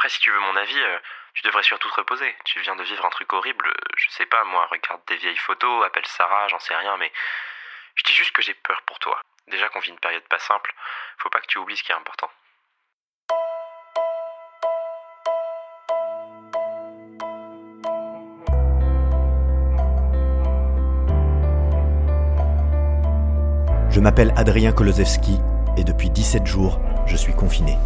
Après, si tu veux mon avis, euh, tu devrais surtout te reposer. Tu viens de vivre un truc horrible, euh, je sais pas, moi, regarde des vieilles photos, appelle Sarah, j'en sais rien, mais je dis juste que j'ai peur pour toi. Déjà qu'on vit une période pas simple, faut pas que tu oublies ce qui est important. Je m'appelle Adrien Kolosewski et depuis 17 jours, je suis confiné.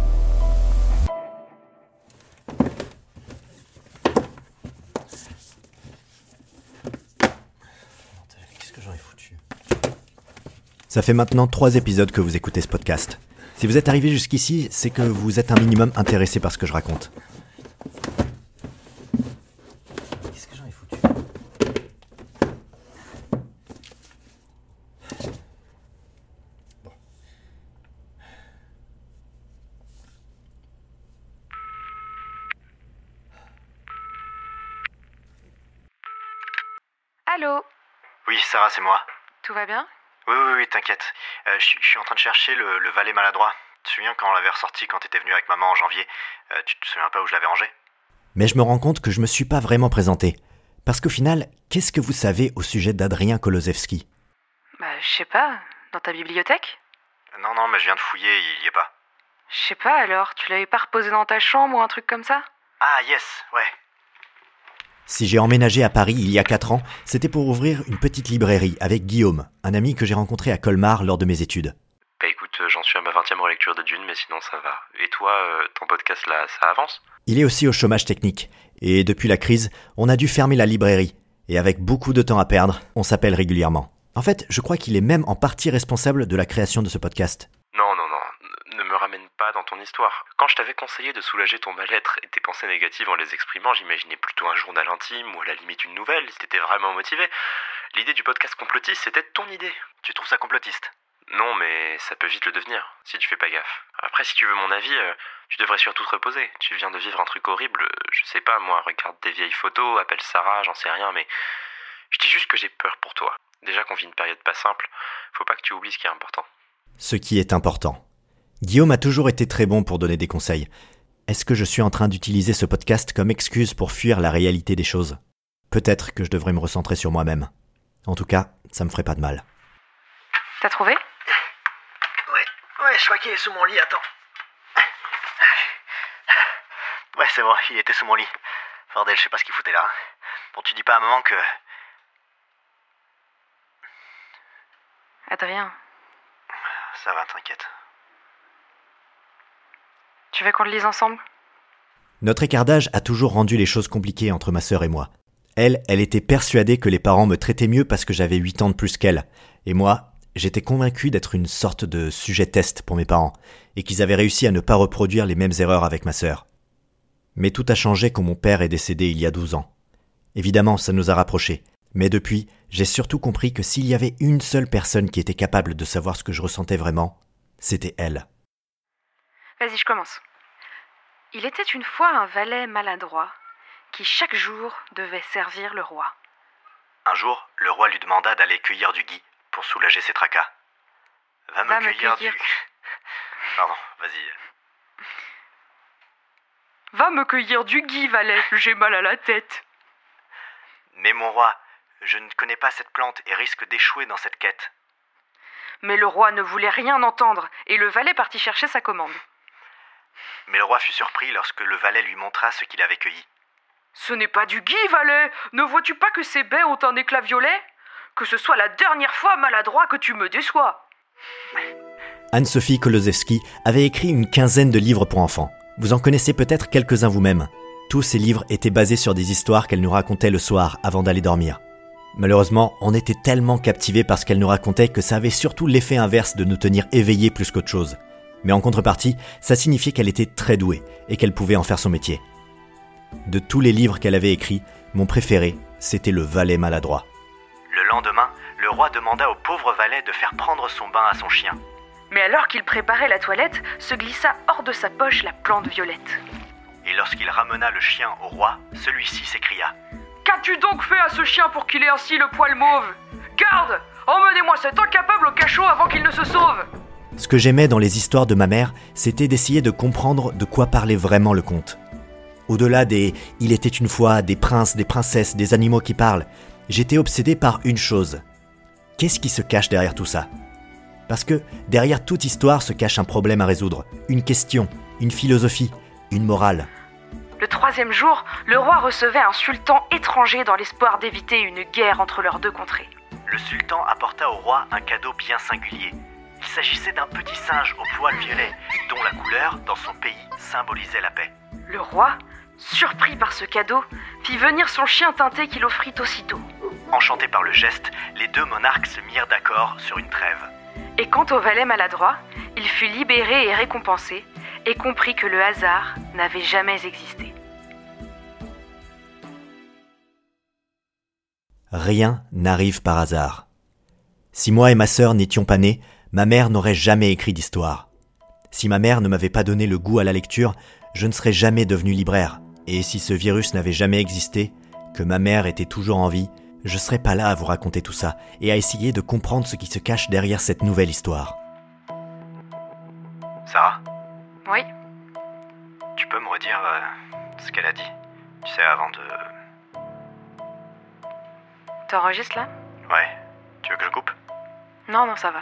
Ça fait maintenant trois épisodes que vous écoutez ce podcast. Si vous êtes arrivé jusqu'ici, c'est que vous êtes un minimum intéressé par ce que je raconte. Qu'est-ce que j'en ai foutu? Allô? Oui, Sarah, c'est moi. Tout va bien? Oui, oui, oui, t'inquiète. Euh, je suis- je suis en train de chercher le, le valet maladroit. Tu te souviens quand on l'avait ressorti quand t'étais venu avec maman en janvier? Euh, Tu te souviens pas où je l'avais rangé? Mais je me rends compte que je me suis pas vraiment présenté. Parce qu'au final, qu'est-ce que vous savez au sujet d'Adrien Kolosewski Bah, je sais pas. Dans ta bibliothèque? Non, non, mais je viens de fouiller, il y est pas. Je sais pas alors, tu l'avais pas reposé dans ta chambre ou un truc comme ça? Ah, yes, ouais. Si j'ai emménagé à Paris il y a 4 ans, c'était pour ouvrir une petite librairie avec Guillaume, un ami que j'ai rencontré à Colmar lors de mes études. Bah écoute, euh, j'en suis à ma 20 e relecture de Dune, mais sinon ça va. Et toi, euh, ton podcast là, ça avance? Il est aussi au chômage technique, et depuis la crise, on a dû fermer la librairie, et avec beaucoup de temps à perdre, on s'appelle régulièrement. En fait, je crois qu'il est même en partie responsable de la création de ce podcast. Pas dans ton histoire. Quand je t'avais conseillé de soulager ton mal-être et tes pensées négatives en les exprimant, j'imaginais plutôt un journal intime ou à la limite une nouvelle, si t'étais vraiment motivé. L'idée du podcast complotiste, c'était ton idée. Tu trouves ça complotiste? Non, mais ça peut vite le devenir, si tu fais pas gaffe. Après, si tu veux mon avis, euh, tu devrais surtout te reposer. Tu viens de vivre un truc horrible, euh, je sais pas, moi, regarde des vieilles photos, appelle Sarah, j'en sais rien, mais je dis juste que j'ai peur pour toi. Déjà qu'on vit une période pas simple, faut pas que tu oublies ce qui est important. Ce qui est important. Guillaume a toujours été très bon pour donner des conseils. Est-ce que je suis en train d'utiliser ce podcast comme excuse pour fuir la réalité des choses? Peut-être que je devrais me recentrer sur moi-même. En tout cas, ça me ferait pas de mal. T'as trouvé? Ouais, ouais, je crois qu'il est sous mon lit, attends. Ouais, c'est bon, il était sous mon lit. Bordel, je sais pas ce qu'il foutait là. Bon, tu dis pas à maman que... Adrien, Ça va, t'inquiète. Tu veux qu'on le lise ensemble? Notre écart d'âge a toujours rendu les choses compliquées entre ma sœur et moi. Elle, elle était persuadée que les parents me traitaient mieux parce que j'avais 8 ans de plus qu'elle. Et moi, j'étais convaincu d'être une sorte de sujet test pour mes parents, et qu'ils avaient réussi à ne pas reproduire les mêmes erreurs avec ma sœur. Mais tout a changé quand mon père est décédé il y a 12 ans. Évidemment, ça nous a rapprochés. Mais depuis, j'ai surtout compris que s'il y avait une seule personne qui était capable de savoir ce que je ressentais vraiment, c'était elle. Vas-y, je commence. Il était une fois un valet maladroit qui chaque jour devait servir le roi. Un jour, le roi lui demanda d'aller cueillir du gui pour soulager ses tracas. Va me Va me cueillir cueillir. du... Pardon, vas-y. Va me cueillir du gui, valet, j'ai mal à la tête. Mais mon roi, je ne connais pas cette plante et risque d'échouer dans cette quête. Mais le roi ne voulait rien entendre, et le valet partit chercher sa commande. Mais le roi fut surpris lorsque le valet lui montra ce qu'il avait cueilli. Ce n'est pas du gui, valet Ne vois-tu pas que ces baies ont un éclat violet? Que ce soit la dernière fois, maladroit, que tu me déçois Anne-Sophie Kolosewski avait écrit une quinzaine de livres pour enfants. Vous en connaissez peut-être quelques-uns vous-même. Tous ces livres étaient basés sur des histoires qu'elle nous racontait le soir avant d'aller dormir. Malheureusement, on était tellement captivés par ce qu'elle nous racontait que ça avait surtout l'effet inverse de nous tenir éveillés plus qu'autre chose. Mais en contrepartie, ça signifiait qu'elle était très douée et qu'elle pouvait en faire son métier. De tous les livres qu'elle avait écrits, mon préféré, c'était Le Valet maladroit. Le lendemain, le roi demanda au pauvre valet de faire prendre son bain à son chien. Mais alors qu'il préparait la toilette, se glissa hors de sa poche la plante violette. Et lorsqu'il ramena le chien au roi, celui-ci s'écria Qu'as-tu donc fait à ce chien pour qu'il ait ainsi le poil mauve? Garde Emmenez-moi cet incapable au cachot avant qu'il ne se sauve Ce que j'aimais dans les histoires de ma mère, c'était d'essayer de comprendre de quoi parlait vraiment le conte. Au-delà des il était une fois, des princes, des princesses, des animaux qui parlent, j'étais obsédé par une chose. Qu'est-ce qui se cache derrière tout ça? Parce que derrière toute histoire se cache un problème à résoudre, une question, une philosophie, une morale. Le troisième jour, le roi recevait un sultan étranger dans l'espoir d'éviter une guerre entre leurs deux contrées. Le sultan apporta au roi un cadeau bien singulier. Il s'agissait d'un petit singe au poil violet, dont la couleur, dans son pays, symbolisait la paix. Le roi, surpris par ce cadeau, fit venir son chien teinté qu'il offrit aussitôt. Enchantés par le geste, les deux monarques se mirent d'accord sur une trêve. Et quant au valet maladroit, il fut libéré et récompensé, et comprit que le hasard n'avait jamais existé. Rien n'arrive par hasard. Si moi et ma sœur n'étions pas nés, ma mère n'aurait jamais écrit d'histoire. Si ma mère ne m'avait pas donné le goût à la lecture, je ne serais jamais devenu libraire. Et si ce virus n'avait jamais existé, que ma mère était toujours en vie, je serais pas là à vous raconter tout ça et à essayer de comprendre ce qui se cache derrière cette nouvelle histoire. Sarah, Oui, tu peux me redire euh, ce qu'elle a dit Tu sais, avant de... t'enregistres là? Ouais, tu veux que je coupe? Non, non, ça va.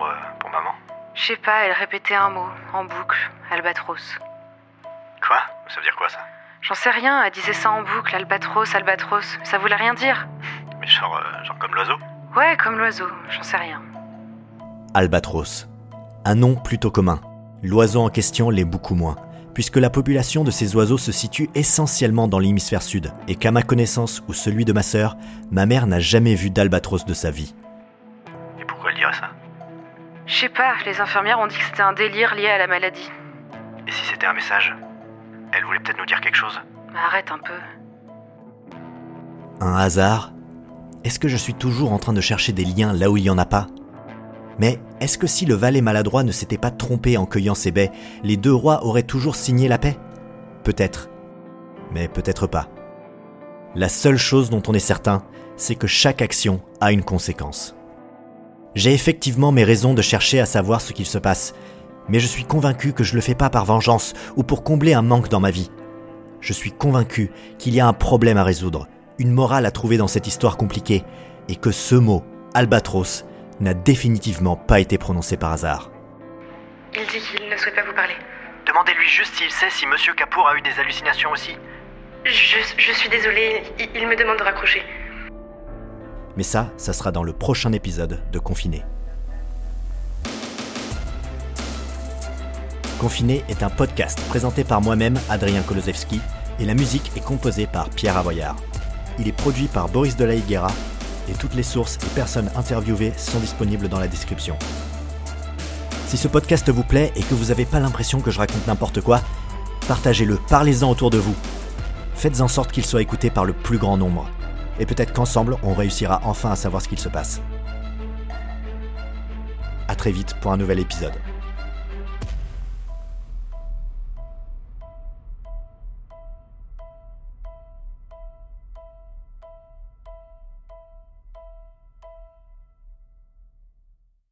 Pour, euh, pour maman Je sais pas, elle répétait un mot, en boucle, albatros. Quoi? Ça veut dire quoi, ça? J'en sais rien, elle disait ça en boucle, albatros, albatros. Ça voulait rien dire. Mais genre, euh, genre comme l'oiseau? Ouais, comme l'oiseau, j'en sais rien. Albatros. Un nom plutôt commun. L'oiseau en question l'est beaucoup moins, puisque la population de ces oiseaux se situe essentiellement dans l'hémisphère sud, et qu'à ma connaissance ou celui de ma sœur, ma mère n'a jamais vu d'albatros de sa vie. Et pourquoi elle dirait ça? Je sais pas, les infirmières ont dit que c'était un délire lié à la maladie. Et si c'était un message Elle voulait peut-être nous dire quelque chose Arrête un peu. Un hasard? Est-ce que je suis toujours en train de chercher des liens là où il n'y en a pas? Mais est-ce que si le valet maladroit ne s'était pas trompé en cueillant ces baies, les deux rois auraient toujours signé la paix? Peut-être. Mais peut-être pas. La seule chose dont on est certain, c'est que chaque action a une conséquence. J'ai effectivement mes raisons de chercher à savoir ce qu'il se passe, mais je suis convaincu que je le fais pas par vengeance ou pour combler un manque dans ma vie. Je suis convaincu qu'il y a un problème à résoudre, une morale à trouver dans cette histoire compliquée, et que ce mot, albatros, n'a définitivement pas été prononcé par hasard. Il dit qu'il ne souhaite pas vous parler. Demandez-lui juste s'il sait si Monsieur Capour a eu des hallucinations aussi. Je, je suis désolée, il, il me demande de raccrocher. Mais ça, ça sera dans le prochain épisode de Confiné. Confiné est un podcast présenté par moi-même, Adrien Kolosevski, et la musique est composée par Pierre Avoyard. Il est produit par Boris de la Higuera, et toutes les sources et personnes interviewées sont disponibles dans la description. Si ce podcast vous plaît et que vous n'avez pas l'impression que je raconte n'importe quoi, partagez-le, parlez-en autour de vous. Faites en sorte qu'il soit écouté par le plus grand nombre. Et peut-être qu'ensemble, on réussira enfin à savoir ce qu'il se passe. A très vite pour un nouvel épisode.